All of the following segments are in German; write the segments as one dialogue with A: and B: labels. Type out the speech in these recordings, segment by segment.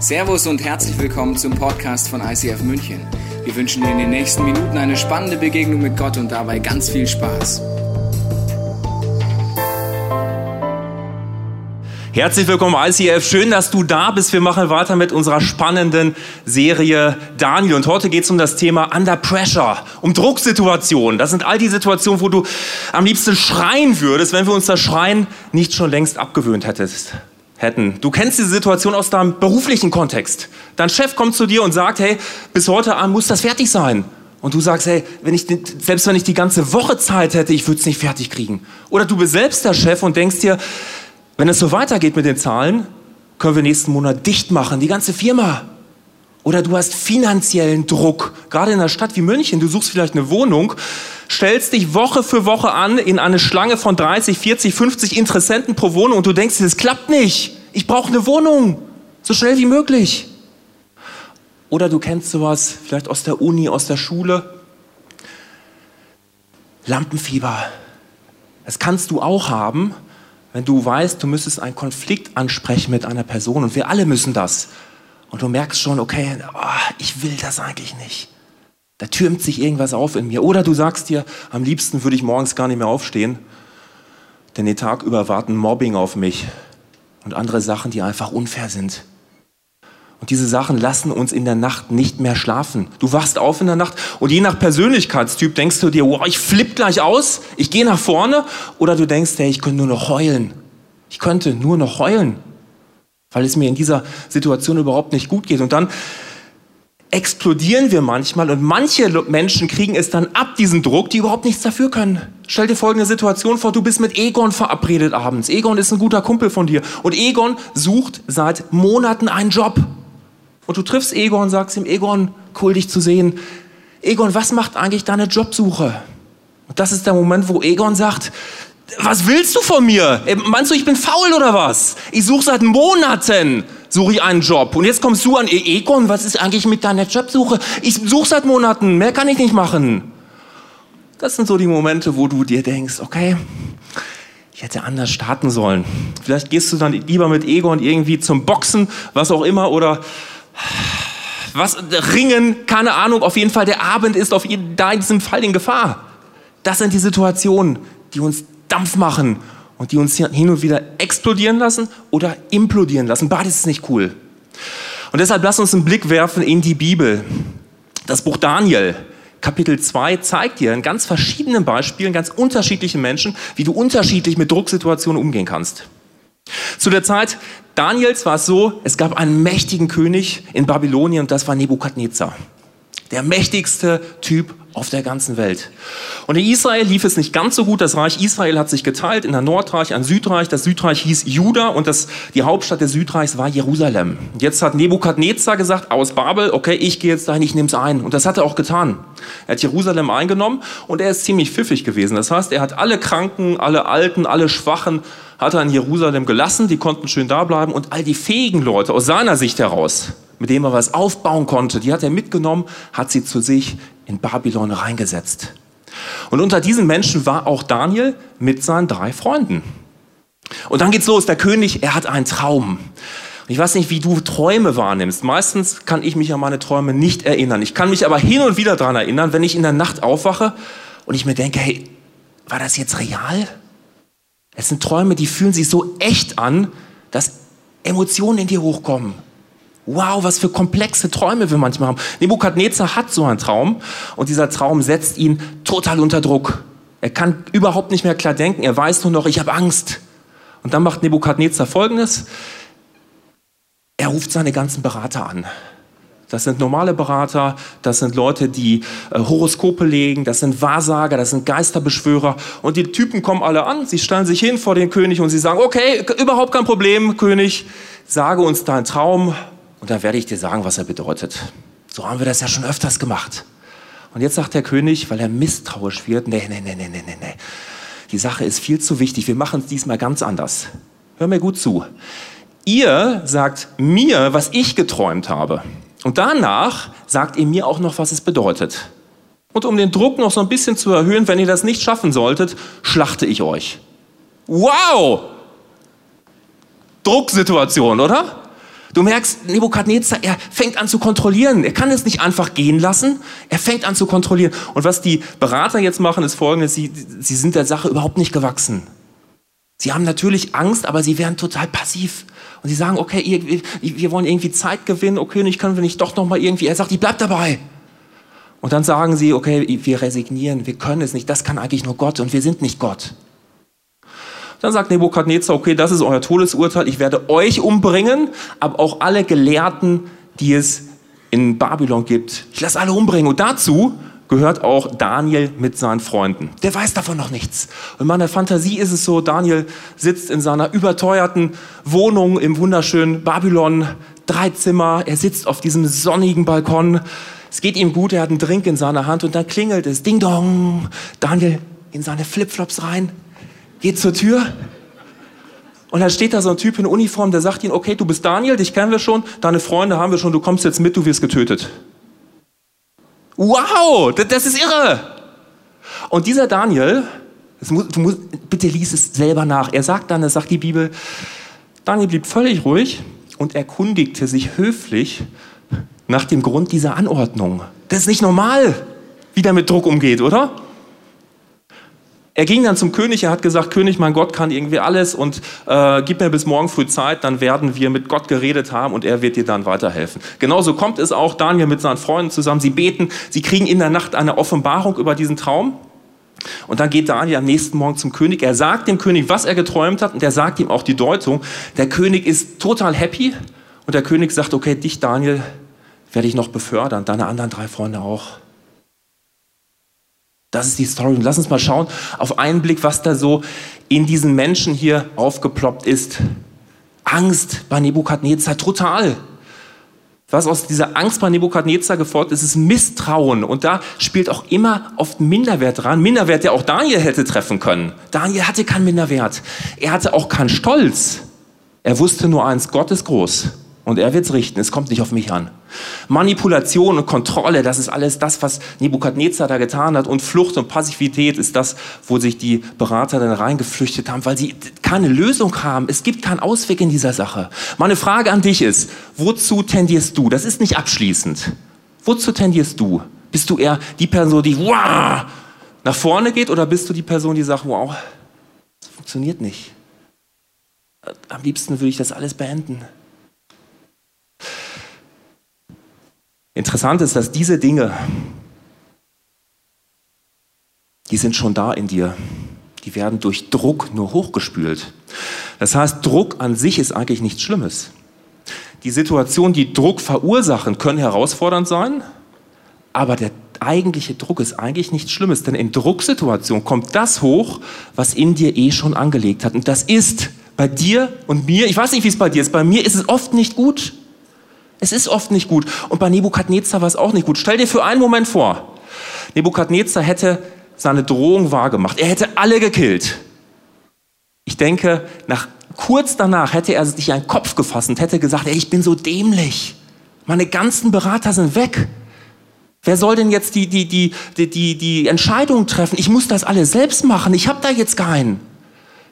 A: Servus und herzlich willkommen zum Podcast von ICF München. Wir wünschen dir in den nächsten Minuten eine spannende Begegnung mit Gott und dabei ganz viel Spaß.
B: Herzlich willkommen ICF, schön, dass du da bist. Wir machen weiter mit unserer spannenden Serie Daniel und heute geht es um das Thema Under Pressure, um Drucksituationen. Das sind all die Situationen, wo du am liebsten schreien würdest, wenn wir uns das Schreien nicht schon längst abgewöhnt hättest hätten. Du kennst diese Situation aus deinem beruflichen Kontext. Dein Chef kommt zu dir und sagt, hey, bis heute Abend muss das fertig sein. Und du sagst, hey, wenn ich, selbst wenn ich die ganze Woche Zeit hätte, ich würde es nicht fertig kriegen. Oder du bist selbst der Chef und denkst dir, wenn es so weitergeht mit den Zahlen, können wir nächsten Monat dicht machen, die ganze Firma. Oder du hast finanziellen Druck, gerade in einer Stadt wie München, du suchst vielleicht eine Wohnung, stellst dich Woche für Woche an in eine Schlange von 30, 40, 50 Interessenten pro Wohnung und du denkst das klappt nicht. Ich brauche eine Wohnung, so schnell wie möglich. Oder du kennst sowas vielleicht aus der Uni, aus der Schule. Lampenfieber. Das kannst du auch haben, wenn du weißt, du müsstest einen Konflikt ansprechen mit einer Person und wir alle müssen das. Und du merkst schon, okay, oh, ich will das eigentlich nicht. Da türmt sich irgendwas auf in mir. Oder du sagst dir, am liebsten würde ich morgens gar nicht mehr aufstehen, denn den Tag über warten Mobbing auf mich und andere Sachen, die einfach unfair sind. Und diese Sachen lassen uns in der Nacht nicht mehr schlafen. Du wachst auf in der Nacht und je nach Persönlichkeitstyp denkst du dir, wow, ich flipp gleich aus, ich gehe nach vorne. Oder du denkst, hey, ich könnte nur noch heulen. Ich könnte nur noch heulen, weil es mir in dieser Situation überhaupt nicht gut geht. Und dann explodieren wir manchmal und manche Menschen kriegen es dann ab, diesen Druck, die überhaupt nichts dafür können. Stell dir folgende Situation vor, du bist mit Egon verabredet abends. Egon ist ein guter Kumpel von dir und Egon sucht seit Monaten einen Job. Und du triffst Egon sagst ihm, Egon, cool dich zu sehen. Egon, was macht eigentlich deine Jobsuche? Und das ist der Moment, wo Egon sagt, was willst du von mir? Äh, meinst du, ich bin faul oder was? Ich suche seit Monaten suche ich einen Job. Und jetzt kommst du an, e- Egon, was ist eigentlich mit deiner Jobsuche? Ich suche seit Monaten, mehr kann ich nicht machen. Das sind so die Momente, wo du dir denkst, okay, ich hätte anders starten sollen. Vielleicht gehst du dann lieber mit Egon irgendwie zum Boxen, was auch immer, oder was, Ringen, keine Ahnung, auf jeden Fall, der Abend ist auf jeden, da in diesem Fall in Gefahr. Das sind die Situationen, die uns Dampf machen und die uns hin und wieder explodieren lassen oder implodieren lassen. Beides ist nicht cool. Und deshalb lass uns einen Blick werfen in die Bibel. Das Buch Daniel, Kapitel 2, zeigt dir in ganz verschiedenen Beispielen, ganz unterschiedlichen Menschen, wie du unterschiedlich mit Drucksituationen umgehen kannst. Zu der Zeit Daniels war es so, es gab einen mächtigen König in Babylonien und das war Nebukadnezar. Der mächtigste Typ auf der ganzen Welt. Und in Israel lief es nicht ganz so gut. Das Reich Israel hat sich geteilt in ein Nordreich, ein Südreich. Das Südreich hieß Juda und das, die Hauptstadt des Südreichs war Jerusalem. Jetzt hat Nebukadnezar gesagt aus Babel, okay, ich gehe jetzt dahin, ich nehme es ein. Und das hat er auch getan. Er hat Jerusalem eingenommen und er ist ziemlich pfiffig gewesen. Das heißt, er hat alle Kranken, alle Alten, alle Schwachen hat er in Jerusalem gelassen. Die konnten schön da bleiben und all die fähigen Leute aus seiner Sicht heraus, mit denen er was aufbauen konnte, die hat er mitgenommen, hat sie zu sich in Babylon reingesetzt. Und unter diesen Menschen war auch Daniel mit seinen drei Freunden. Und dann geht's los. Der König, er hat einen Traum. Ich weiß nicht, wie du Träume wahrnimmst. Meistens kann ich mich an meine Träume nicht erinnern. Ich kann mich aber hin und wieder daran erinnern, wenn ich in der Nacht aufwache und ich mir denke, hey, war das jetzt real? Es sind Träume, die fühlen sich so echt an, dass Emotionen in dir hochkommen. Wow, was für komplexe Träume wir manchmal haben. Nebukadnezar hat so einen Traum und dieser Traum setzt ihn total unter Druck. Er kann überhaupt nicht mehr klar denken. Er weiß nur noch, ich habe Angst. Und dann macht Nebukadnezar Folgendes. Er ruft seine ganzen Berater an. Das sind normale Berater, das sind Leute, die äh, Horoskope legen, das sind Wahrsager, das sind Geisterbeschwörer. Und die Typen kommen alle an, sie stellen sich hin vor den König und sie sagen, okay, überhaupt kein Problem, König, sage uns deinen Traum, und dann werde ich dir sagen, was er bedeutet. So haben wir das ja schon öfters gemacht. Und jetzt sagt der König, weil er misstrauisch wird, nee, nee, nee, nee, nee, nee. Die Sache ist viel zu wichtig. Wir machen es diesmal ganz anders. Hör mir gut zu. Ihr sagt mir, was ich geträumt habe. Und danach sagt ihr mir auch noch, was es bedeutet. Und um den Druck noch so ein bisschen zu erhöhen, wenn ihr das nicht schaffen solltet, schlachte ich euch. Wow! Drucksituation, oder? Du merkst, Nebukadnezar, er fängt an zu kontrollieren. Er kann es nicht einfach gehen lassen. Er fängt an zu kontrollieren. Und was die Berater jetzt machen, ist folgendes. Sie, sie sind der Sache überhaupt nicht gewachsen. Sie haben natürlich Angst, aber sie werden total passiv. Und sie sagen, okay, wir wollen irgendwie Zeit gewinnen. Okay, ich können wir nicht doch noch mal irgendwie. Er sagt, ich bleib dabei. Und dann sagen sie, okay, wir resignieren, wir können es nicht. Das kann eigentlich nur Gott und wir sind nicht Gott. Dann sagt Nebukadnezar, okay, das ist euer Todesurteil, ich werde euch umbringen, aber auch alle Gelehrten, die es in Babylon gibt. Ich lasse alle umbringen. Und dazu gehört auch Daniel mit seinen Freunden. Der weiß davon noch nichts. Und in meiner Fantasie ist es so, Daniel sitzt in seiner überteuerten Wohnung im wunderschönen Babylon, drei Zimmer, er sitzt auf diesem sonnigen Balkon, es geht ihm gut, er hat einen Drink in seiner Hand und dann klingelt es, ding dong, Daniel in seine Flipflops rein, geht zur Tür und dann steht da so ein Typ in Uniform, der sagt ihm, okay, du bist Daniel, dich kennen wir schon, deine Freunde haben wir schon, du kommst jetzt mit, du wirst getötet. Wow, das ist irre. Und dieser Daniel, muss, du musst, bitte lies es selber nach, er sagt dann, das sagt die Bibel, Daniel blieb völlig ruhig und erkundigte sich höflich nach dem Grund dieser Anordnung. Das ist nicht normal, wie der mit Druck umgeht, oder? Er ging dann zum König, er hat gesagt, König, mein Gott kann irgendwie alles und äh, gib mir bis morgen früh Zeit, dann werden wir mit Gott geredet haben und er wird dir dann weiterhelfen. Genauso kommt es auch, Daniel mit seinen Freunden zusammen, sie beten, sie kriegen in der Nacht eine Offenbarung über diesen Traum. Und dann geht Daniel am nächsten Morgen zum König. Er sagt dem König, was er geträumt hat und er sagt ihm auch die Deutung. Der König ist total happy und der König sagt, okay, dich Daniel werde ich noch befördern, deine anderen drei Freunde auch. Das ist die Story. Und lass uns mal schauen auf einen Blick, was da so in diesen Menschen hier aufgeploppt ist. Angst bei Nebukadnezar, total. Was aus dieser Angst bei Nebukadnezar gefolgt ist, ist Misstrauen. Und da spielt auch immer oft Minderwert dran. Minderwert, der auch Daniel hätte treffen können. Daniel hatte keinen Minderwert. Er hatte auch keinen Stolz. Er wusste nur eins, Gott ist groß. Und er wird es richten. Es kommt nicht auf mich an. Manipulation und Kontrolle, das ist alles das, was Nebukadnezar da getan hat. Und Flucht und Passivität ist das, wo sich die Berater dann reingeflüchtet haben, weil sie keine Lösung haben. Es gibt keinen Ausweg in dieser Sache. Meine Frage an dich ist, wozu tendierst du? Das ist nicht abschließend. Wozu tendierst du? Bist du eher die Person, die wow, nach vorne geht oder bist du die Person, die sagt, wow, das funktioniert nicht? Am liebsten würde ich das alles beenden. Interessant ist, dass diese Dinge, die sind schon da in dir. Die werden durch Druck nur hochgespült. Das heißt, Druck an sich ist eigentlich nichts Schlimmes. Die Situationen, die Druck verursachen, können herausfordernd sein, aber der eigentliche Druck ist eigentlich nichts Schlimmes, denn in Drucksituationen kommt das hoch, was in dir eh schon angelegt hat. Und das ist bei dir und mir, ich weiß nicht, wie es bei dir ist, bei mir ist es oft nicht gut. Es ist oft nicht gut. Und bei Nebukadnezar war es auch nicht gut. Stell dir für einen Moment vor, Nebukadnezar hätte seine Drohung wahrgemacht. Er hätte alle gekillt. Ich denke, nach, kurz danach hätte er sich einen Kopf gefasst und hätte gesagt, ey, ich bin so dämlich. Meine ganzen Berater sind weg. Wer soll denn jetzt die, die, die, die, die, die Entscheidung treffen? Ich muss das alles selbst machen. Ich habe da jetzt keinen.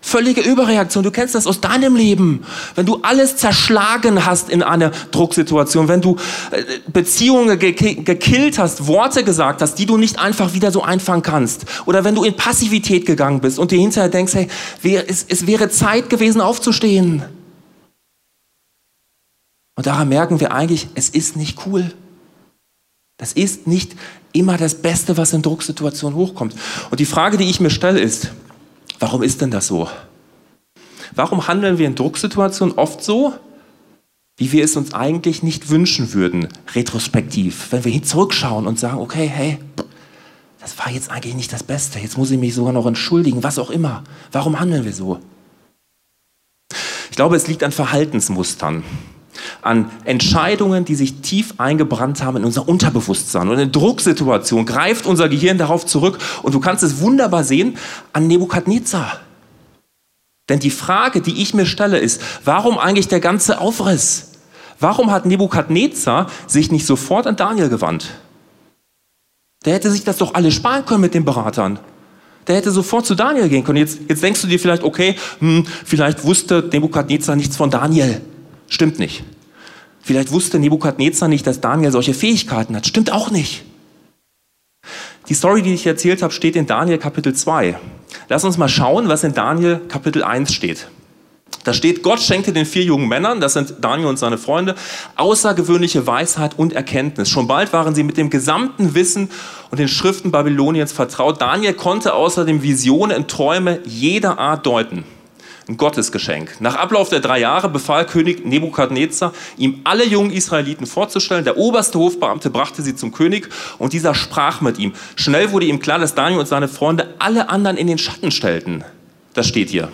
B: Völlige Überreaktion. Du kennst das aus deinem Leben. Wenn du alles zerschlagen hast in einer Drucksituation, wenn du äh, Beziehungen gekillt hast, Worte gesagt hast, die du nicht einfach wieder so einfangen kannst. Oder wenn du in Passivität gegangen bist und dir hinterher denkst, hey, es wäre Zeit gewesen aufzustehen. Und daran merken wir eigentlich, es ist nicht cool. Das ist nicht immer das Beste, was in Drucksituationen hochkommt. Und die Frage, die ich mir stelle, ist, Warum ist denn das so? Warum handeln wir in Drucksituationen oft so, wie wir es uns eigentlich nicht wünschen würden, retrospektiv, wenn wir zurückschauen und sagen, okay, hey, das war jetzt eigentlich nicht das Beste, jetzt muss ich mich sogar noch entschuldigen, was auch immer. Warum handeln wir so? Ich glaube, es liegt an Verhaltensmustern an Entscheidungen, die sich tief eingebrannt haben in unser Unterbewusstsein. Und in Drucksituationen greift unser Gehirn darauf zurück. Und du kannst es wunderbar sehen an Nebukadnezar. Denn die Frage, die ich mir stelle, ist, warum eigentlich der ganze Aufriss? Warum hat Nebukadnezar sich nicht sofort an Daniel gewandt? Der hätte sich das doch alles sparen können mit den Beratern. Der hätte sofort zu Daniel gehen können. Jetzt, jetzt denkst du dir vielleicht, okay, hm, vielleicht wusste Nebukadnezar nichts von Daniel. Stimmt nicht. Vielleicht wusste Nebukadnezar nicht, dass Daniel solche Fähigkeiten hat. Stimmt auch nicht. Die Story, die ich erzählt habe, steht in Daniel Kapitel 2. Lass uns mal schauen, was in Daniel Kapitel 1 steht. Da steht, Gott schenkte den vier jungen Männern, das sind Daniel und seine Freunde, außergewöhnliche Weisheit und Erkenntnis. Schon bald waren sie mit dem gesamten Wissen und den Schriften Babyloniens vertraut. Daniel konnte außerdem Visionen und Träume jeder Art deuten. Ein Gottesgeschenk. Nach Ablauf der drei Jahre befahl König Nebukadnezar, ihm alle jungen Israeliten vorzustellen. Der oberste Hofbeamte brachte sie zum König und dieser sprach mit ihm. Schnell wurde ihm klar, dass Daniel und seine Freunde alle anderen in den Schatten stellten. Das steht hier.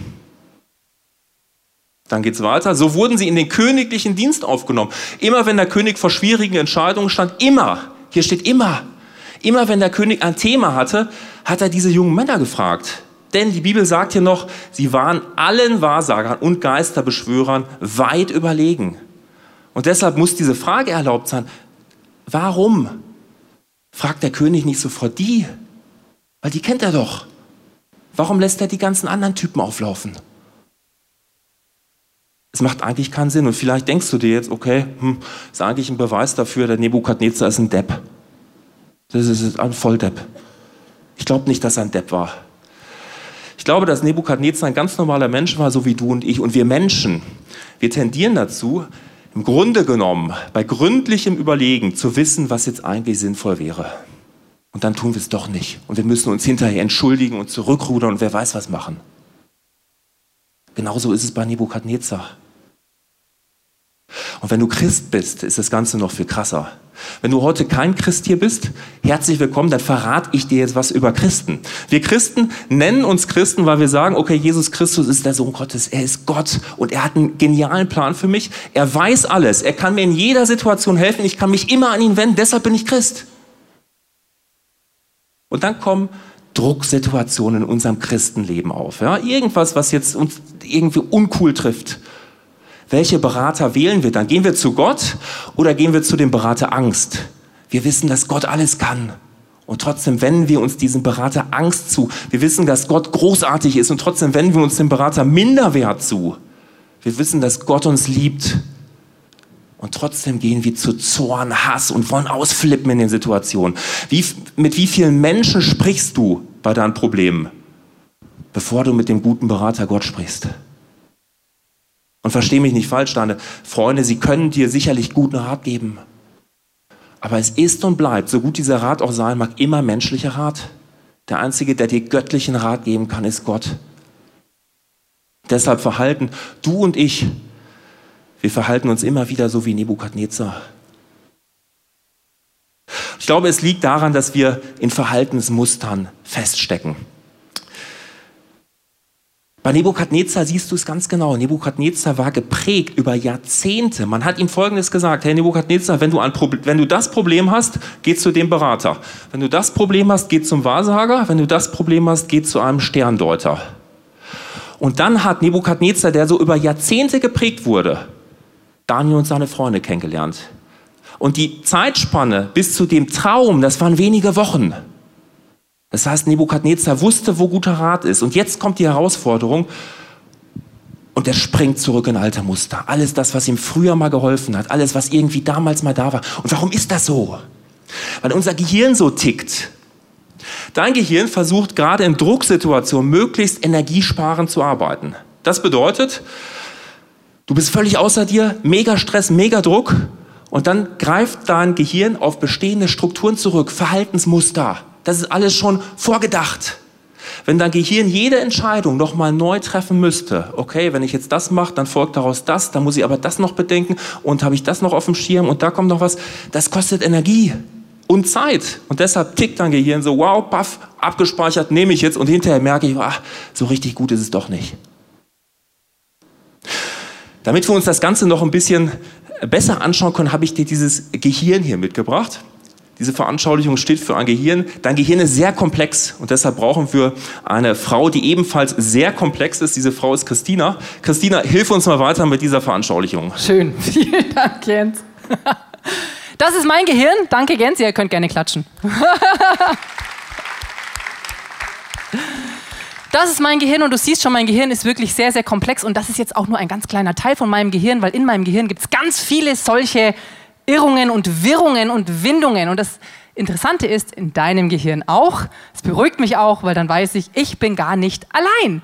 B: Dann geht es weiter. So wurden sie in den königlichen Dienst aufgenommen. Immer wenn der König vor schwierigen Entscheidungen stand, immer, hier steht immer, immer wenn der König ein Thema hatte, hat er diese jungen Männer gefragt. Denn die Bibel sagt hier noch, sie waren allen Wahrsagern und Geisterbeschwörern weit überlegen. Und deshalb muss diese Frage erlaubt sein, warum fragt der König nicht sofort die? Weil die kennt er doch. Warum lässt er die ganzen anderen Typen auflaufen? Es macht eigentlich keinen Sinn. Und vielleicht denkst du dir jetzt, okay, hm, ist eigentlich ein Beweis dafür, der Nebukadnezar ist ein Depp. Das ist ein Volldepp. Ich glaube nicht, dass er ein Depp war. Ich glaube, dass Nebukadnezar ein ganz normaler Mensch war, so wie du und ich. Und wir Menschen, wir tendieren dazu, im Grunde genommen, bei gründlichem Überlegen zu wissen, was jetzt eigentlich sinnvoll wäre. Und dann tun wir es doch nicht. Und wir müssen uns hinterher entschuldigen und zurückrudern und wer weiß was machen. Genauso ist es bei Nebukadnezar. Und wenn du Christ bist, ist das Ganze noch viel krasser. Wenn du heute kein Christ hier bist, herzlich willkommen, dann verrate ich dir jetzt was über Christen. Wir Christen nennen uns Christen, weil wir sagen, okay, Jesus Christus ist der Sohn Gottes, er ist Gott und er hat einen genialen Plan für mich. Er weiß alles, er kann mir in jeder Situation helfen, ich kann mich immer an ihn wenden, deshalb bin ich Christ. Und dann kommen Drucksituationen in unserem Christenleben auf. Ja? Irgendwas, was jetzt uns irgendwie uncool trifft. Welche Berater wählen wir dann? Gehen wir zu Gott oder gehen wir zu dem Berater Angst? Wir wissen, dass Gott alles kann. Und trotzdem wenden wir uns diesem Berater Angst zu. Wir wissen, dass Gott großartig ist und trotzdem wenden wir uns dem Berater Minderwert zu. Wir wissen, dass Gott uns liebt. Und trotzdem gehen wir zu Zorn, Hass und wollen ausflippen in den Situationen. Wie, mit wie vielen Menschen sprichst du bei deinen Problemen, bevor du mit dem guten Berater Gott sprichst? Und verstehe mich nicht falsch, deine Freunde, sie können dir sicherlich guten Rat geben. Aber es ist und bleibt, so gut dieser Rat auch sein mag, immer menschlicher Rat. Der Einzige, der dir göttlichen Rat geben kann, ist Gott. Deshalb verhalten du und ich, wir verhalten uns immer wieder so wie Nebukadnezar. Ich glaube, es liegt daran, dass wir in Verhaltensmustern feststecken. Bei Nebukadnezar siehst du es ganz genau. Nebukadnezar war geprägt über Jahrzehnte. Man hat ihm Folgendes gesagt, Herr Nebukadnezar, wenn du, ein wenn du das Problem hast, geh zu dem Berater. Wenn du das Problem hast, geh zum Wahrsager. Wenn du das Problem hast, geh zu einem Sterndeuter. Und dann hat Nebukadnezar, der so über Jahrzehnte geprägt wurde, Daniel und seine Freunde kennengelernt. Und die Zeitspanne bis zu dem Traum, das waren wenige Wochen. Das heißt, Nebukadnezar wusste, wo guter Rat ist. Und jetzt kommt die Herausforderung und er springt zurück in alte Muster. Alles das, was ihm früher mal geholfen hat, alles, was irgendwie damals mal da war. Und warum ist das so? Weil unser Gehirn so tickt. Dein Gehirn versucht gerade in Drucksituationen möglichst energiesparend zu arbeiten. Das bedeutet, du bist völlig außer dir, mega Stress, mega Druck und dann greift dein Gehirn auf bestehende Strukturen zurück, Verhaltensmuster. Das ist alles schon vorgedacht. Wenn dein Gehirn jede Entscheidung nochmal neu treffen müsste, okay, wenn ich jetzt das mache, dann folgt daraus das, dann muss ich aber das noch bedenken und habe ich das noch auf dem Schirm und da kommt noch was, das kostet Energie und Zeit. Und deshalb tickt dein Gehirn so, wow, paff, abgespeichert, nehme ich jetzt und hinterher merke ich, ach, so richtig gut ist es doch nicht. Damit wir uns das Ganze noch ein bisschen besser anschauen können, habe ich dir dieses Gehirn hier mitgebracht. Diese Veranschaulichung steht für ein Gehirn. Dein Gehirn ist sehr komplex und deshalb brauchen wir eine Frau, die ebenfalls sehr komplex ist. Diese Frau ist Christina. Christina, hilf uns mal weiter mit dieser Veranschaulichung.
C: Schön. Vielen Dank, Jens. Das ist mein Gehirn. Danke, Jens. Ihr könnt gerne klatschen. Das ist mein Gehirn und du siehst schon, mein Gehirn ist wirklich sehr, sehr komplex und das ist jetzt auch nur ein ganz kleiner Teil von meinem Gehirn, weil in meinem Gehirn gibt es ganz viele solche Irrungen und Wirrungen und Windungen und das Interessante ist, in deinem Gehirn auch. Es beruhigt mich auch, weil dann weiß ich, ich bin gar nicht allein.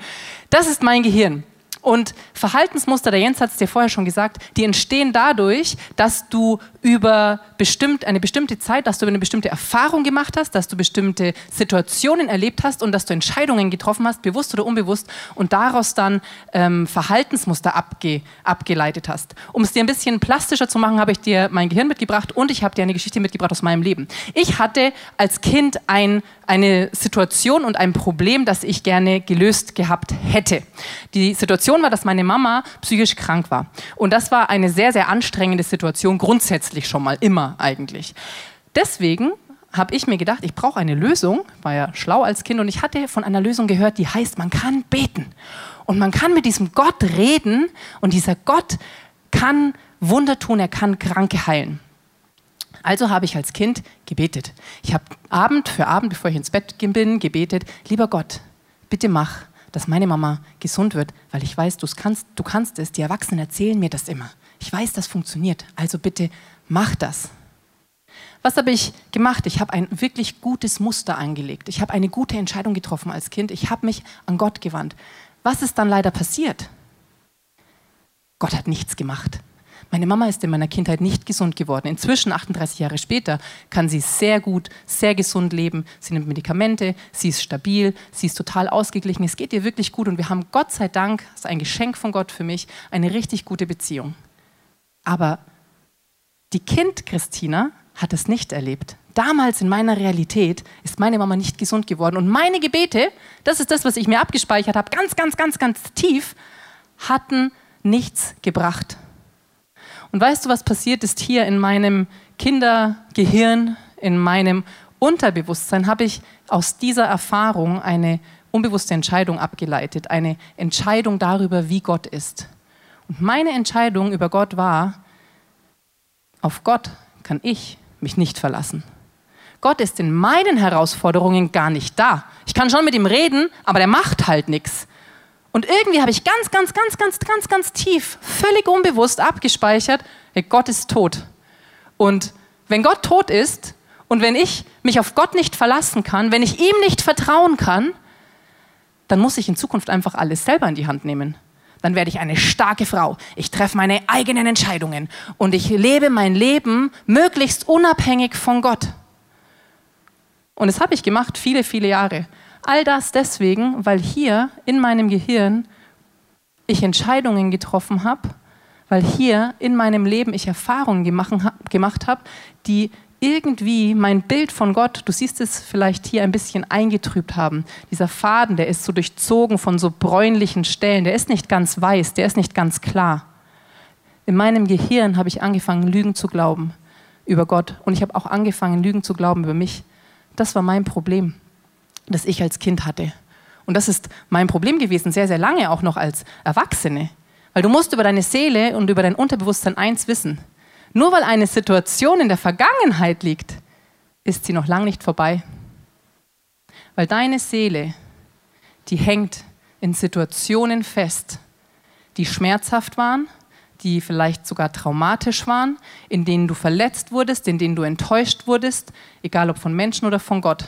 C: Das ist mein Gehirn. Und Verhaltensmuster, der Jens hat es dir vorher schon gesagt, die entstehen dadurch, dass du über bestimmt, eine bestimmte Zeit, dass du eine bestimmte Erfahrung gemacht hast, dass du bestimmte Situationen erlebt hast und dass du Entscheidungen getroffen hast, bewusst oder unbewusst, und daraus dann ähm, Verhaltensmuster abge, abgeleitet hast. Um es dir ein bisschen plastischer zu machen, habe ich dir mein Gehirn mitgebracht und ich habe dir eine Geschichte mitgebracht aus meinem Leben. Ich hatte als Kind ein, eine Situation und ein Problem, das ich gerne gelöst gehabt hätte. Die Situation war, dass meine Mama psychisch krank war. Und das war eine sehr, sehr anstrengende Situation grundsätzlich schon mal, immer eigentlich. Deswegen habe ich mir gedacht, ich brauche eine Lösung, war ja schlau als Kind und ich hatte von einer Lösung gehört, die heißt, man kann beten und man kann mit diesem Gott reden und dieser Gott kann Wunder tun, er kann Kranke heilen. Also habe ich als Kind gebetet. Ich habe Abend für Abend, bevor ich ins Bett bin, gebetet, lieber Gott, bitte mach, dass meine Mama gesund wird, weil ich weiß, du kannst, du kannst es. Die Erwachsenen erzählen mir das immer. Ich weiß, das funktioniert. Also bitte mach das. Was habe ich gemacht? Ich habe ein wirklich gutes Muster angelegt. Ich habe eine gute Entscheidung getroffen als Kind. Ich habe mich an Gott gewandt. Was ist dann leider passiert? Gott hat nichts gemacht. Meine Mama ist in meiner Kindheit nicht gesund geworden. Inzwischen, 38 Jahre später, kann sie sehr gut, sehr gesund leben. Sie nimmt Medikamente, sie ist stabil, sie ist total ausgeglichen. Es geht ihr wirklich gut und wir haben Gott sei Dank, das ist ein Geschenk von Gott für mich, eine richtig gute Beziehung. Aber die Kind Christina hat es nicht erlebt. Damals in meiner Realität ist meine Mama nicht gesund geworden. Und meine Gebete, das ist das, was ich mir abgespeichert habe, ganz, ganz, ganz, ganz tief, hatten nichts gebracht. Und weißt du, was passiert ist hier in meinem Kindergehirn, in meinem Unterbewusstsein, habe ich aus dieser Erfahrung eine unbewusste Entscheidung abgeleitet, eine Entscheidung darüber, wie Gott ist. Und meine Entscheidung über Gott war, auf Gott kann ich mich nicht verlassen. Gott ist in meinen Herausforderungen gar nicht da. Ich kann schon mit ihm reden, aber der macht halt nichts. Und irgendwie habe ich ganz, ganz, ganz, ganz, ganz, ganz tief, völlig unbewusst abgespeichert, Gott ist tot. Und wenn Gott tot ist und wenn ich mich auf Gott nicht verlassen kann, wenn ich ihm nicht vertrauen kann, dann muss ich in Zukunft einfach alles selber in die Hand nehmen. Dann werde ich eine starke Frau. Ich treffe meine eigenen Entscheidungen und ich lebe mein Leben möglichst unabhängig von Gott. Und das habe ich gemacht, viele, viele Jahre. All das deswegen, weil hier in meinem Gehirn ich Entscheidungen getroffen habe, weil hier in meinem Leben ich Erfahrungen gemacht habe, die irgendwie mein Bild von Gott, du siehst es vielleicht hier ein bisschen eingetrübt haben. Dieser Faden, der ist so durchzogen von so bräunlichen Stellen, der ist nicht ganz weiß, der ist nicht ganz klar. In meinem Gehirn habe ich angefangen, Lügen zu glauben über Gott und ich habe auch angefangen, Lügen zu glauben über mich. Das war mein Problem das ich als Kind hatte. Und das ist mein Problem gewesen, sehr, sehr lange auch noch als Erwachsene. Weil du musst über deine Seele und über dein Unterbewusstsein eins wissen. Nur weil eine Situation in der Vergangenheit liegt, ist sie noch lange nicht vorbei. Weil deine Seele, die hängt in Situationen fest, die schmerzhaft waren, die vielleicht sogar traumatisch waren, in denen du verletzt wurdest, in denen du enttäuscht wurdest, egal ob von Menschen oder von Gott.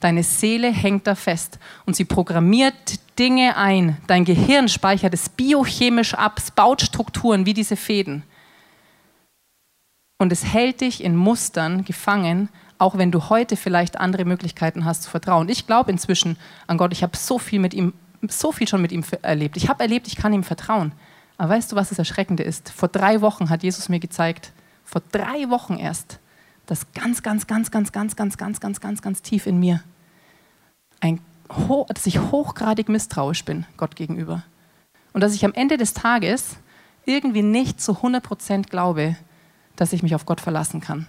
C: Deine Seele hängt da fest und sie programmiert Dinge ein. Dein Gehirn speichert es biochemisch ab, es baut Strukturen wie diese Fäden. Und es hält dich in Mustern gefangen, auch wenn du heute vielleicht andere Möglichkeiten hast zu vertrauen. Ich glaube inzwischen an Gott. Ich habe so viel mit ihm, so viel schon mit ihm erlebt. Ich habe erlebt, ich kann ihm vertrauen. Aber weißt du, was das Erschreckende ist? Vor drei Wochen hat Jesus mir gezeigt, vor drei Wochen erst, dass ganz, ganz, ganz, ganz, ganz, ganz, ganz, ganz, ganz, ganz tief in mir ein, dass ich hochgradig misstrauisch bin Gott gegenüber. Und dass ich am Ende des Tages irgendwie nicht zu 100% glaube, dass ich mich auf Gott verlassen kann.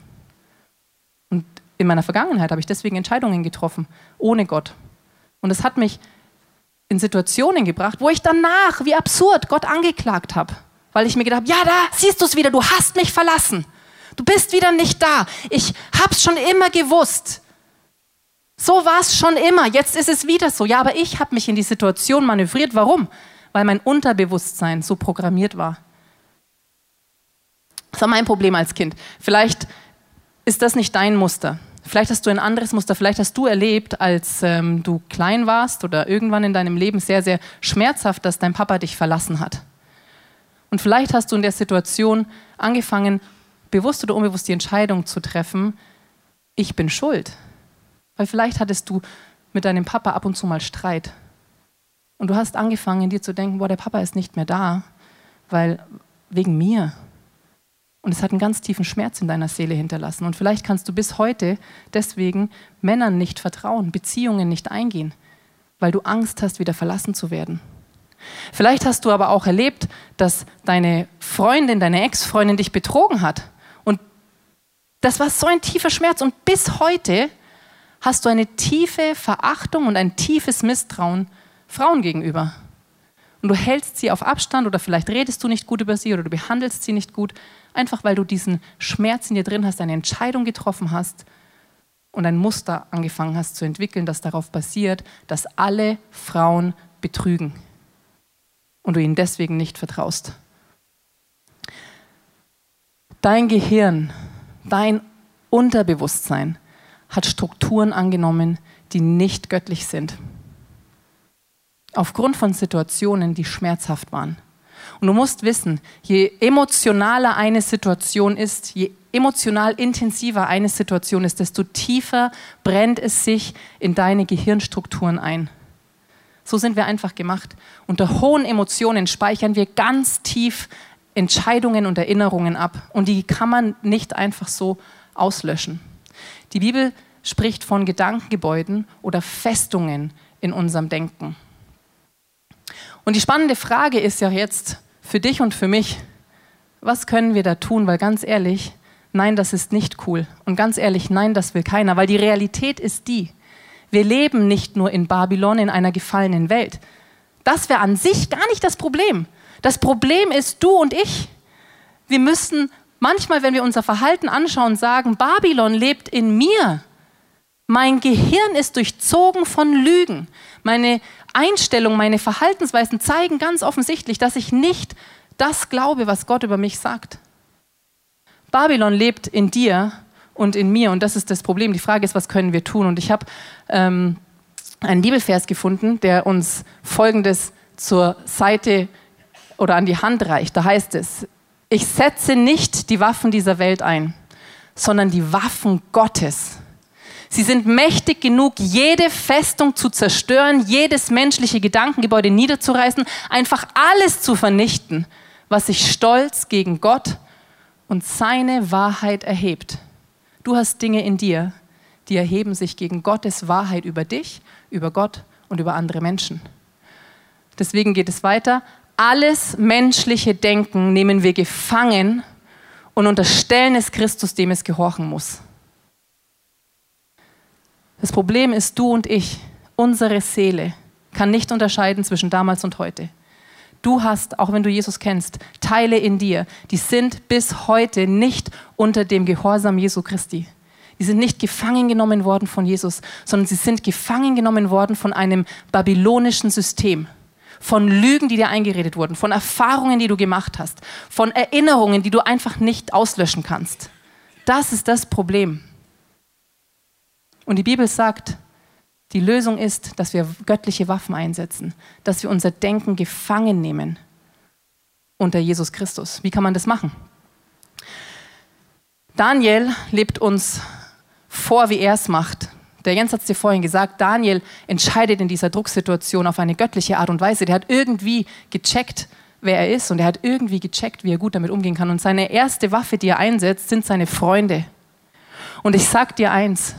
C: Und in meiner Vergangenheit habe ich deswegen Entscheidungen getroffen, ohne Gott. Und es hat mich in Situationen gebracht, wo ich danach, wie absurd, Gott angeklagt habe. Weil ich mir gedacht habe, ja, da siehst du es wieder, du hast mich verlassen. Du bist wieder nicht da. Ich habe es schon immer gewusst. So war es schon immer, jetzt ist es wieder so. Ja, aber ich habe mich in die Situation manövriert. Warum? Weil mein Unterbewusstsein so programmiert war. Das war mein Problem als Kind. Vielleicht ist das nicht dein Muster. Vielleicht hast du ein anderes Muster. Vielleicht hast du erlebt, als ähm, du klein warst oder irgendwann in deinem Leben sehr, sehr schmerzhaft, dass dein Papa dich verlassen hat. Und vielleicht hast du in der Situation angefangen, bewusst oder unbewusst die Entscheidung zu treffen, ich bin schuld. Weil vielleicht hattest du mit deinem Papa ab und zu mal Streit. Und du hast angefangen, dir zu denken, boah, der Papa ist nicht mehr da, weil wegen mir. Und es hat einen ganz tiefen Schmerz in deiner Seele hinterlassen. Und vielleicht kannst du bis heute deswegen Männern nicht vertrauen, Beziehungen nicht eingehen, weil du Angst hast, wieder verlassen zu werden. Vielleicht hast du aber auch erlebt, dass deine Freundin, deine Ex-Freundin dich betrogen hat. Und das war so ein tiefer Schmerz. Und bis heute hast du eine tiefe Verachtung und ein tiefes Misstrauen Frauen gegenüber. Und du hältst sie auf Abstand oder vielleicht redest du nicht gut über sie oder du behandelst sie nicht gut, einfach weil du diesen Schmerz in dir drin hast, eine Entscheidung getroffen hast und ein Muster angefangen hast zu entwickeln, das darauf basiert, dass alle Frauen betrügen und du ihnen deswegen nicht vertraust. Dein Gehirn, dein Unterbewusstsein hat Strukturen angenommen, die nicht göttlich sind. Aufgrund von Situationen, die schmerzhaft waren. Und du musst wissen, je emotionaler eine Situation ist, je emotional intensiver eine Situation ist, desto tiefer brennt es sich in deine Gehirnstrukturen ein. So sind wir einfach gemacht. Unter hohen Emotionen speichern wir ganz tief Entscheidungen und Erinnerungen ab. Und die kann man nicht einfach so auslöschen. Die Bibel spricht von Gedankengebäuden oder Festungen in unserem Denken. Und die spannende Frage ist ja jetzt für dich und für mich, was können wir da tun? Weil ganz ehrlich, nein, das ist nicht cool. Und ganz ehrlich, nein, das will keiner. Weil die Realität ist die, wir leben nicht nur in Babylon, in einer gefallenen Welt. Das wäre an sich gar nicht das Problem. Das Problem ist du und ich. Wir müssen manchmal, wenn wir unser Verhalten anschauen, sagen, Babylon lebt in mir. Mein Gehirn ist durchzogen von Lügen. Meine Einstellung, meine Verhaltensweisen zeigen ganz offensichtlich, dass ich nicht das glaube, was Gott über mich sagt. Babylon lebt in dir und in mir und das ist das Problem. Die Frage ist, was können wir tun? Und ich habe ähm, einen Bibelvers gefunden, der uns Folgendes zur Seite oder an die Hand reicht. Da heißt es, ich setze nicht die Waffen dieser Welt ein, sondern die Waffen Gottes. Sie sind mächtig genug, jede Festung zu zerstören, jedes menschliche Gedankengebäude niederzureißen, einfach alles zu vernichten, was sich stolz gegen Gott und seine Wahrheit erhebt. Du hast Dinge in dir, die erheben sich gegen Gottes Wahrheit über dich, über Gott und über andere Menschen. Deswegen geht es weiter. Alles menschliche Denken nehmen wir gefangen und unterstellen es Christus, dem es gehorchen muss. Das Problem ist, du und ich, unsere Seele, kann nicht unterscheiden zwischen damals und heute. Du hast, auch wenn du Jesus kennst, Teile in dir, die sind bis heute nicht unter dem Gehorsam Jesu Christi. Die sind nicht gefangen genommen worden von Jesus, sondern sie sind gefangen genommen worden von einem babylonischen System. Von Lügen, die dir eingeredet wurden, von Erfahrungen, die du gemacht hast, von Erinnerungen, die du einfach nicht auslöschen kannst. Das ist das Problem. Und die Bibel sagt, die Lösung ist, dass wir göttliche Waffen einsetzen, dass wir unser Denken gefangen nehmen unter Jesus Christus. Wie kann man das machen? Daniel lebt uns vor, wie er es macht. Der Jens hat es dir vorhin gesagt, Daniel entscheidet in dieser Drucksituation auf eine göttliche Art und Weise. Der hat irgendwie gecheckt, wer er ist und er hat irgendwie gecheckt, wie er gut damit umgehen kann. Und seine erste Waffe, die er einsetzt, sind seine Freunde. Und ich sag dir eins,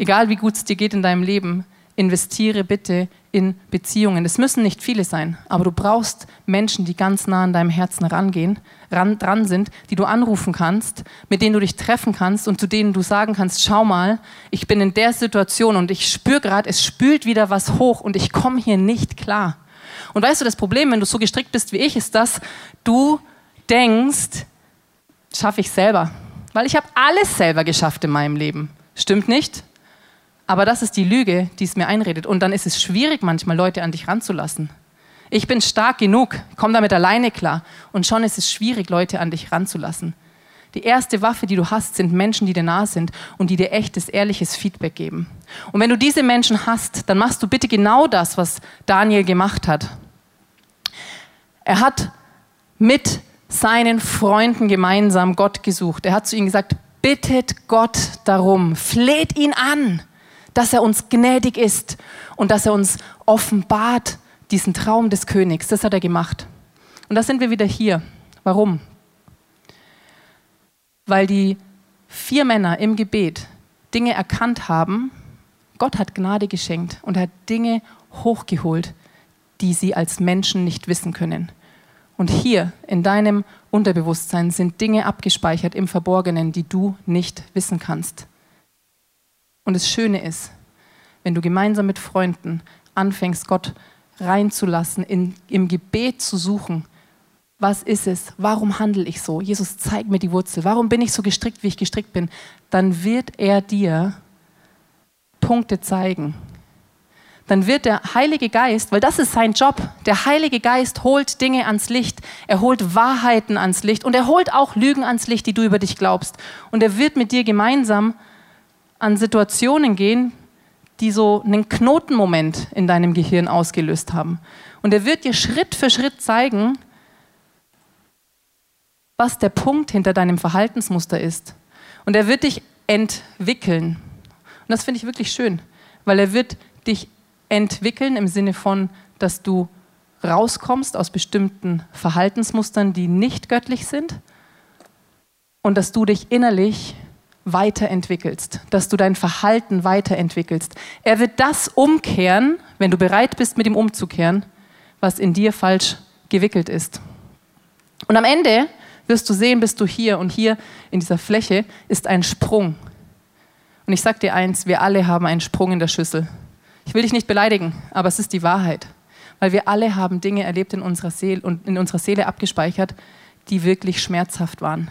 C: egal wie gut es dir geht in deinem Leben, investiere bitte in Beziehungen. Es müssen nicht viele sein, aber du brauchst Menschen, die ganz nah an deinem Herzen rangehen, ran, dran sind, die du anrufen kannst, mit denen du dich treffen kannst und zu denen du sagen kannst, schau mal, ich bin in der Situation und ich spüre gerade, es spült wieder was hoch und ich komme hier nicht klar. Und weißt du, das Problem, wenn du so gestrickt bist wie ich, ist, dass du denkst, schaffe ich selber. Weil ich habe alles selber geschafft in meinem Leben. Stimmt nicht? Aber das ist die Lüge, die es mir einredet. Und dann ist es schwierig, manchmal Leute an dich ranzulassen. Ich bin stark genug, komm damit alleine klar. Und schon ist es schwierig, Leute an dich ranzulassen. Die erste Waffe, die du hast, sind Menschen, die dir nah sind und die dir echtes, ehrliches Feedback geben. Und wenn du diese Menschen hast, dann machst du bitte genau das, was Daniel gemacht hat. Er hat mit seinen Freunden gemeinsam Gott gesucht. Er hat zu ihnen gesagt, bittet Gott darum, fleht ihn an dass er uns gnädig ist und dass er uns offenbart diesen Traum des Königs. Das hat er gemacht. Und da sind wir wieder hier. Warum? Weil die vier Männer im Gebet Dinge erkannt haben, Gott hat Gnade geschenkt und hat Dinge hochgeholt, die sie als Menschen nicht wissen können. Und hier in deinem Unterbewusstsein sind Dinge abgespeichert im Verborgenen, die du nicht wissen kannst. Und das Schöne ist, wenn du gemeinsam mit Freunden anfängst, Gott reinzulassen, in, im Gebet zu suchen, was ist es? Warum handle ich so? Jesus, zeig mir die Wurzel. Warum bin ich so gestrickt, wie ich gestrickt bin? Dann wird er dir Punkte zeigen. Dann wird der Heilige Geist, weil das ist sein Job, der Heilige Geist holt Dinge ans Licht, er holt Wahrheiten ans Licht und er holt auch Lügen ans Licht, die du über dich glaubst. Und er wird mit dir gemeinsam an Situationen gehen, die so einen Knotenmoment in deinem Gehirn ausgelöst haben. Und er wird dir Schritt für Schritt zeigen, was der Punkt hinter deinem Verhaltensmuster ist. Und er wird dich entwickeln. Und das finde ich wirklich schön, weil er wird dich entwickeln im Sinne von, dass du rauskommst aus bestimmten Verhaltensmustern, die nicht göttlich sind und dass du dich innerlich weiterentwickelst, dass du dein Verhalten weiterentwickelst. Er wird das umkehren, wenn du bereit bist, mit ihm umzukehren, was in dir falsch gewickelt ist. Und am Ende wirst du sehen, bist du hier und hier in dieser Fläche ist ein Sprung. Und ich sage dir eins, wir alle haben einen Sprung in der Schüssel. Ich will dich nicht beleidigen, aber es ist die Wahrheit. Weil wir alle haben Dinge erlebt in unserer Seele und in unserer Seele abgespeichert, die wirklich schmerzhaft waren.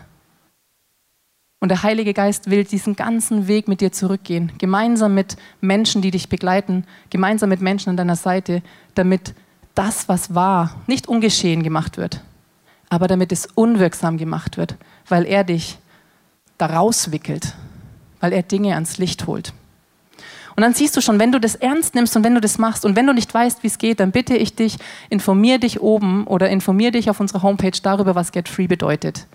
C: Und der Heilige Geist will diesen ganzen Weg mit dir zurückgehen, gemeinsam mit Menschen, die dich begleiten, gemeinsam mit Menschen an deiner Seite, damit das, was war, nicht ungeschehen gemacht wird, aber damit es unwirksam gemacht wird, weil er dich da rauswickelt, weil er Dinge ans Licht holt. Und dann siehst du schon, wenn du das ernst nimmst und wenn du das machst und wenn du nicht weißt, wie es geht, dann bitte ich dich, informier dich oben oder informier dich auf unserer Homepage darüber, was Get Free bedeutet.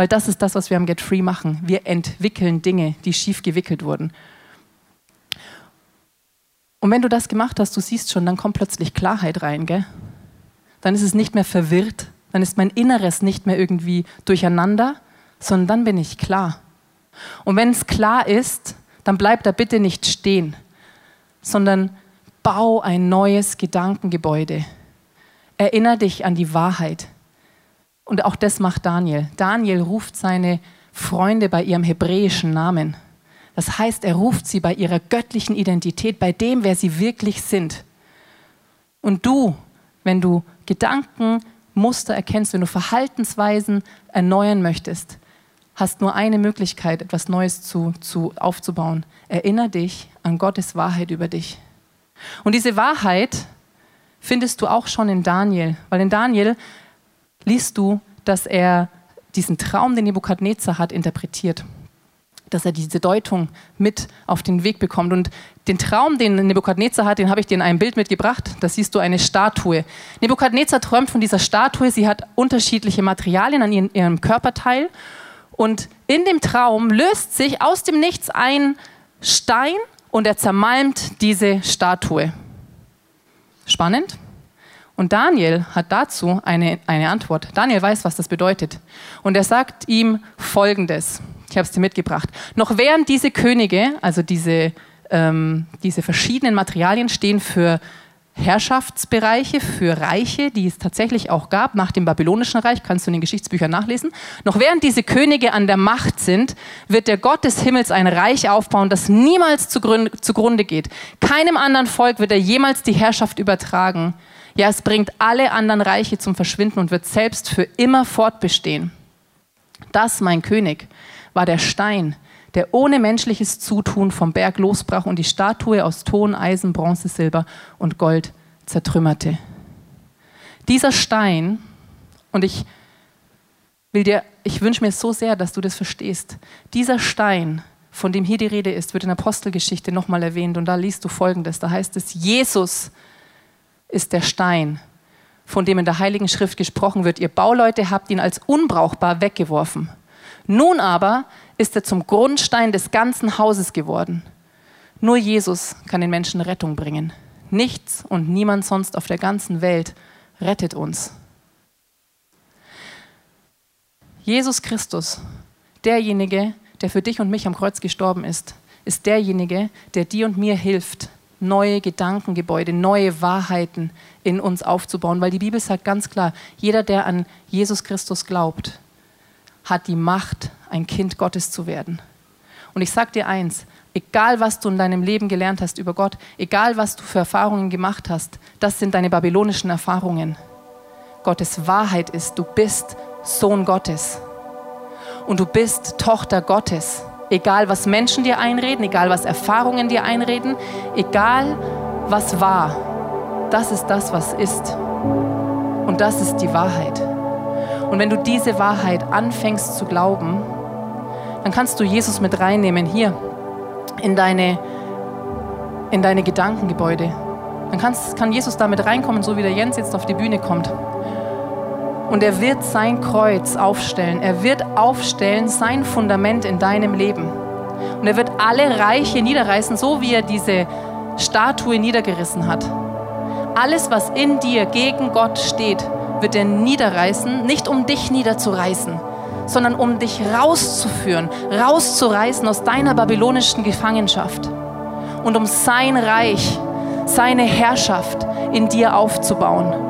C: Weil das ist das, was wir am Get Free machen. Wir entwickeln Dinge, die schief gewickelt wurden. Und wenn du das gemacht hast, du siehst schon, dann kommt plötzlich Klarheit rein, gell? Dann ist es nicht mehr verwirrt, dann ist mein Inneres nicht mehr irgendwie durcheinander, sondern dann bin ich klar. Und wenn es klar ist, dann bleib da bitte nicht stehen, sondern bau ein neues Gedankengebäude. Erinner dich an die Wahrheit. Und auch das macht Daniel. Daniel ruft seine Freunde bei ihrem hebräischen Namen. Das heißt, er ruft sie bei ihrer göttlichen Identität, bei dem, wer sie wirklich sind. Und du, wenn du Gedankenmuster erkennst, wenn du Verhaltensweisen erneuern möchtest, hast nur eine Möglichkeit, etwas Neues zu, zu, aufzubauen. Erinner dich an Gottes Wahrheit über dich. Und diese Wahrheit findest du auch schon in Daniel, weil in Daniel liest du, dass er diesen Traum, den Nebukadnezar hat, interpretiert. Dass er diese Deutung mit auf den Weg bekommt. Und den Traum, den Nebukadnezar hat, den habe ich dir in einem Bild mitgebracht. Da siehst du eine Statue. Nebukadnezar träumt von dieser Statue. Sie hat unterschiedliche Materialien an ihrem Körperteil. Und in dem Traum löst sich aus dem Nichts ein Stein und er zermalmt diese Statue. Spannend? Und Daniel hat dazu eine, eine Antwort. Daniel weiß, was das bedeutet. Und er sagt ihm Folgendes. Ich habe es dir mitgebracht. Noch während diese Könige, also diese, ähm, diese verschiedenen Materialien stehen für Herrschaftsbereiche, für Reiche, die es tatsächlich auch gab nach dem babylonischen Reich, kannst du in den Geschichtsbüchern nachlesen. Noch während diese Könige an der Macht sind, wird der Gott des Himmels ein Reich aufbauen, das niemals zugrunde geht. Keinem anderen Volk wird er jemals die Herrschaft übertragen. Ja, es bringt alle anderen Reiche zum Verschwinden und wird selbst für immer fortbestehen. Das, mein König, war der Stein, der ohne menschliches Zutun vom Berg losbrach und die Statue aus Ton, Eisen, Bronze, Silber und Gold zertrümmerte. Dieser Stein, und ich will dir, ich wünsche mir so sehr, dass du das verstehst, dieser Stein, von dem hier die Rede ist, wird in Apostelgeschichte nochmal erwähnt und da liest du folgendes, da heißt es, Jesus ist der Stein, von dem in der Heiligen Schrift gesprochen wird, ihr Bauleute habt ihn als unbrauchbar weggeworfen. Nun aber ist er zum Grundstein des ganzen Hauses geworden. Nur Jesus kann den Menschen Rettung bringen. Nichts und niemand sonst auf der ganzen Welt rettet uns. Jesus Christus, derjenige, der für dich und mich am Kreuz gestorben ist, ist derjenige, der dir und mir hilft, neue Gedankengebäude, neue Wahrheiten in uns aufzubauen. Weil die Bibel sagt ganz klar, jeder, der an Jesus Christus glaubt, hat die Macht, ein Kind Gottes zu werden. Und ich sage dir eins, egal was du in deinem Leben gelernt hast über Gott, egal was du für Erfahrungen gemacht hast, das sind deine babylonischen Erfahrungen. Gottes Wahrheit ist, du bist Sohn Gottes. Und du bist Tochter Gottes. Egal was Menschen dir einreden, egal was Erfahrungen dir einreden, egal was war, das ist das, was ist. Und das ist die Wahrheit. Und wenn du diese Wahrheit anfängst zu glauben, dann kannst du Jesus mit reinnehmen hier in deine, in deine Gedankengebäude. Dann kannst, kann Jesus damit reinkommen, so wie der Jens jetzt auf die Bühne kommt. Und er wird sein Kreuz aufstellen. Er wird aufstellen sein Fundament in deinem Leben. Und er wird alle Reiche niederreißen, so wie er diese Statue niedergerissen hat. Alles, was in dir gegen Gott steht, wird er niederreißen, nicht um dich niederzureißen, sondern um dich rauszuführen, rauszureißen aus deiner babylonischen Gefangenschaft und um sein Reich, seine Herrschaft in dir aufzubauen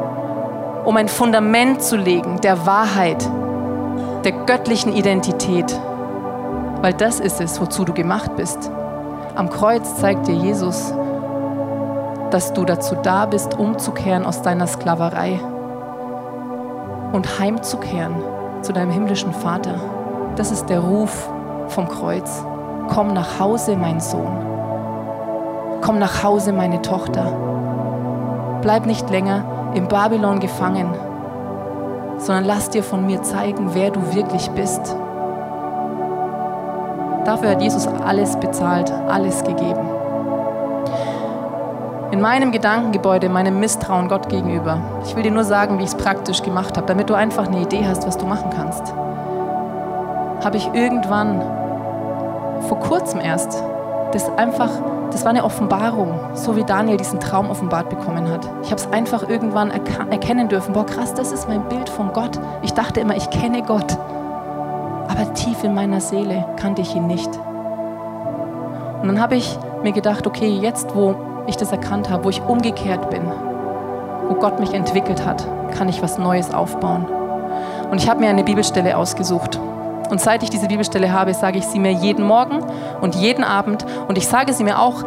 C: um ein Fundament zu legen der Wahrheit, der göttlichen Identität. Weil das ist es, wozu du gemacht bist. Am Kreuz zeigt dir Jesus, dass du dazu da bist, umzukehren aus deiner Sklaverei und heimzukehren zu deinem himmlischen Vater. Das ist der Ruf vom Kreuz. Komm nach Hause, mein Sohn. Komm nach Hause, meine Tochter. Bleib nicht länger in Babylon gefangen, sondern lass dir von mir zeigen, wer du wirklich bist. Dafür hat Jesus alles bezahlt, alles gegeben. In meinem Gedankengebäude, meinem Misstrauen Gott gegenüber, ich will dir nur sagen, wie ich es praktisch gemacht habe, damit du einfach eine Idee hast, was du machen kannst, habe ich irgendwann, vor kurzem erst, das einfach das war eine Offenbarung, so wie Daniel diesen Traum offenbart bekommen hat. Ich habe es einfach irgendwann erkennen dürfen. Boah, krass, das ist mein Bild von Gott. Ich dachte immer, ich kenne Gott. Aber tief in meiner Seele kannte ich ihn nicht. Und dann habe ich mir gedacht, okay, jetzt wo ich das erkannt habe, wo ich umgekehrt bin, wo Gott mich entwickelt hat, kann ich was Neues aufbauen. Und ich habe mir eine Bibelstelle ausgesucht. Und seit ich diese Bibelstelle habe, sage ich sie mir jeden Morgen und jeden Abend. Und ich sage sie mir auch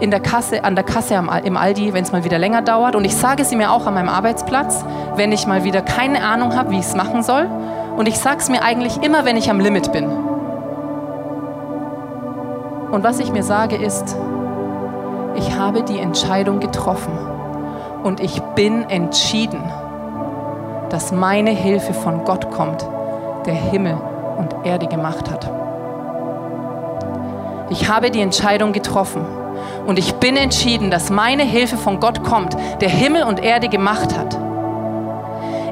C: in der Kasse, an der Kasse im Aldi, wenn es mal wieder länger dauert. Und ich sage sie mir auch an meinem Arbeitsplatz, wenn ich mal wieder keine Ahnung habe, wie ich es machen soll. Und ich sage es mir eigentlich immer, wenn ich am Limit bin. Und was ich mir sage ist, ich habe die Entscheidung getroffen und ich bin entschieden, dass meine Hilfe von Gott kommt, der Himmel und Erde gemacht hat. Ich habe die Entscheidung getroffen und ich bin entschieden, dass meine Hilfe von Gott kommt, der Himmel und Erde gemacht hat.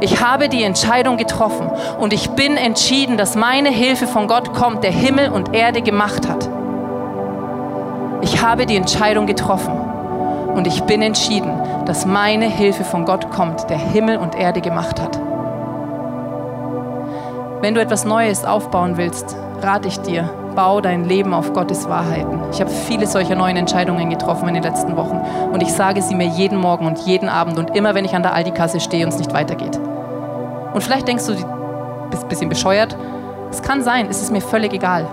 C: Ich habe die Entscheidung getroffen und ich bin entschieden, dass meine Hilfe von Gott kommt, der Himmel und Erde gemacht hat. Ich habe die Entscheidung getroffen und ich bin entschieden, dass meine Hilfe von Gott kommt, der Himmel und Erde gemacht hat. Wenn du etwas Neues aufbauen willst, rate ich dir, bau dein Leben auf Gottes Wahrheiten. Ich habe viele solcher neuen Entscheidungen getroffen in den letzten Wochen und ich sage sie mir jeden Morgen und jeden Abend und immer, wenn ich an der Aldi-Kasse stehe und es nicht weitergeht. Und vielleicht denkst du, du bist ein bisschen bescheuert. Es kann sein, es ist mir völlig egal.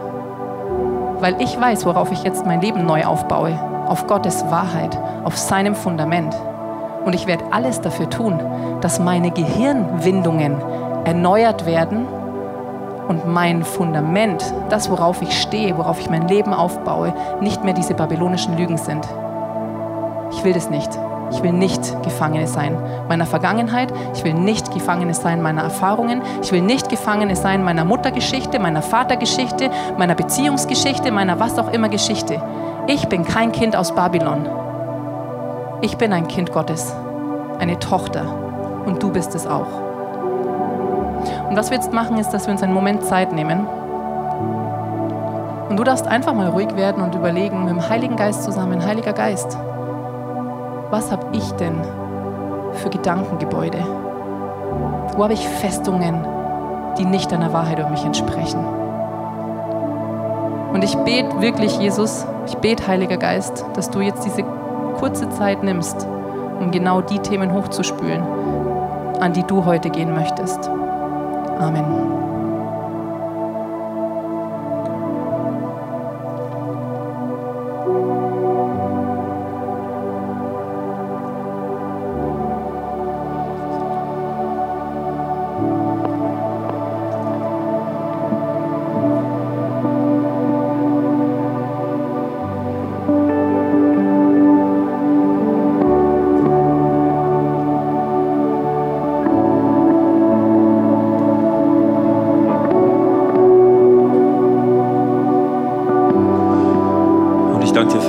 C: Weil ich weiß, worauf ich jetzt mein Leben neu aufbaue. Auf Gottes Wahrheit, auf seinem Fundament. Und ich werde alles dafür tun, dass meine Gehirnwindungen erneuert werden und mein Fundament, das, worauf ich stehe, worauf ich mein Leben aufbaue, nicht mehr diese babylonischen Lügen sind. Ich will das nicht. Ich will nicht Gefangene sein meiner Vergangenheit. Ich will nicht Gefangene sein meiner Erfahrungen. Ich will nicht Gefangene sein meiner Muttergeschichte, meiner Vatergeschichte, meiner Beziehungsgeschichte, meiner was auch immer Geschichte. Ich bin kein Kind aus Babylon. Ich bin ein Kind Gottes, eine Tochter. Und du bist es auch. Und was wir jetzt machen, ist, dass wir uns einen Moment Zeit nehmen. Und du darfst einfach mal ruhig werden und überlegen, mit dem Heiligen Geist zusammen, Heiliger Geist, was habe ich denn für Gedankengebäude? Wo habe ich Festungen, die nicht deiner Wahrheit über mich entsprechen? Und ich bete wirklich, Jesus, ich bete, Heiliger Geist, dass du jetzt diese kurze Zeit nimmst, um genau die Themen hochzuspülen, an die du heute gehen möchtest. Amen.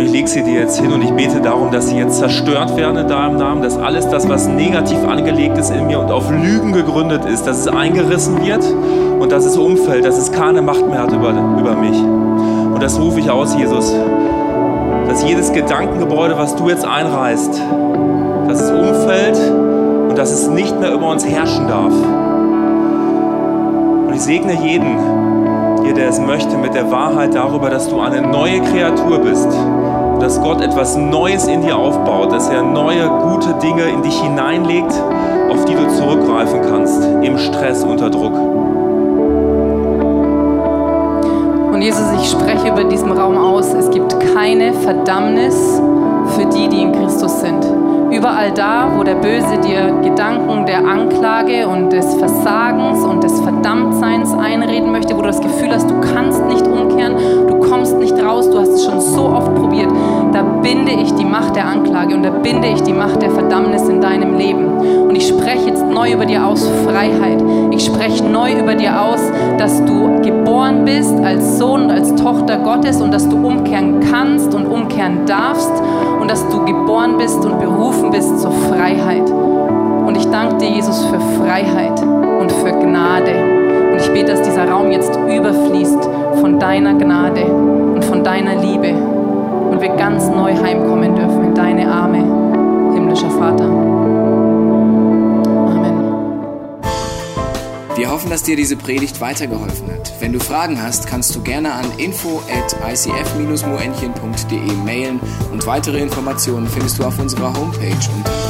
B: und ich lege sie dir jetzt hin und ich bete darum, dass sie jetzt zerstört werden in deinem Namen, dass alles das, was negativ angelegt ist in mir und auf Lügen gegründet ist, dass es eingerissen wird und dass es umfällt, dass es keine Macht mehr hat über, über mich. Und das rufe ich aus, Jesus, dass jedes Gedankengebäude, was du jetzt einreißt, dass es umfällt und dass es nicht mehr über uns herrschen darf. Ich segne jeden, der es möchte, mit der Wahrheit darüber, dass du eine neue Kreatur bist. Dass Gott etwas Neues in dir aufbaut, dass er neue, gute Dinge in dich hineinlegt, auf die du zurückgreifen kannst, im Stress, unter Druck.
C: Und Jesus, ich spreche über diesem Raum aus, es gibt keine Verdammnis für die, die in Christus sind. Überall da, wo der Böse dir Gedanken der Anklage und des Versagens und des Verdammtseins einreden möchte, wo du das Gefühl hast, du kannst nicht umkehren, du kommst nicht raus, du hast es schon so oft probiert, da binde ich die Macht der Anklage und da binde ich die Macht der Verdammnis in deinem Leben. Und ich spreche jetzt neu über dir aus Freiheit. Ich spreche neu über dir aus, dass du geboren bist als Sohn und als Tochter Gottes und dass du umkehren kannst und umkehren darfst und dass du geboren bist und berufen bist zur Freiheit. Ich danke dir, Jesus, für Freiheit und für Gnade. Und ich bete, dass dieser Raum jetzt überfließt von deiner Gnade und von deiner Liebe und wir ganz neu heimkommen dürfen in deine Arme, himmlischer Vater.
A: Wir hoffen, dass dir diese Predigt weitergeholfen hat. Wenn du Fragen hast, kannst du gerne an info at icf-moenchen.de mailen und weitere Informationen findest du auf unserer Homepage unter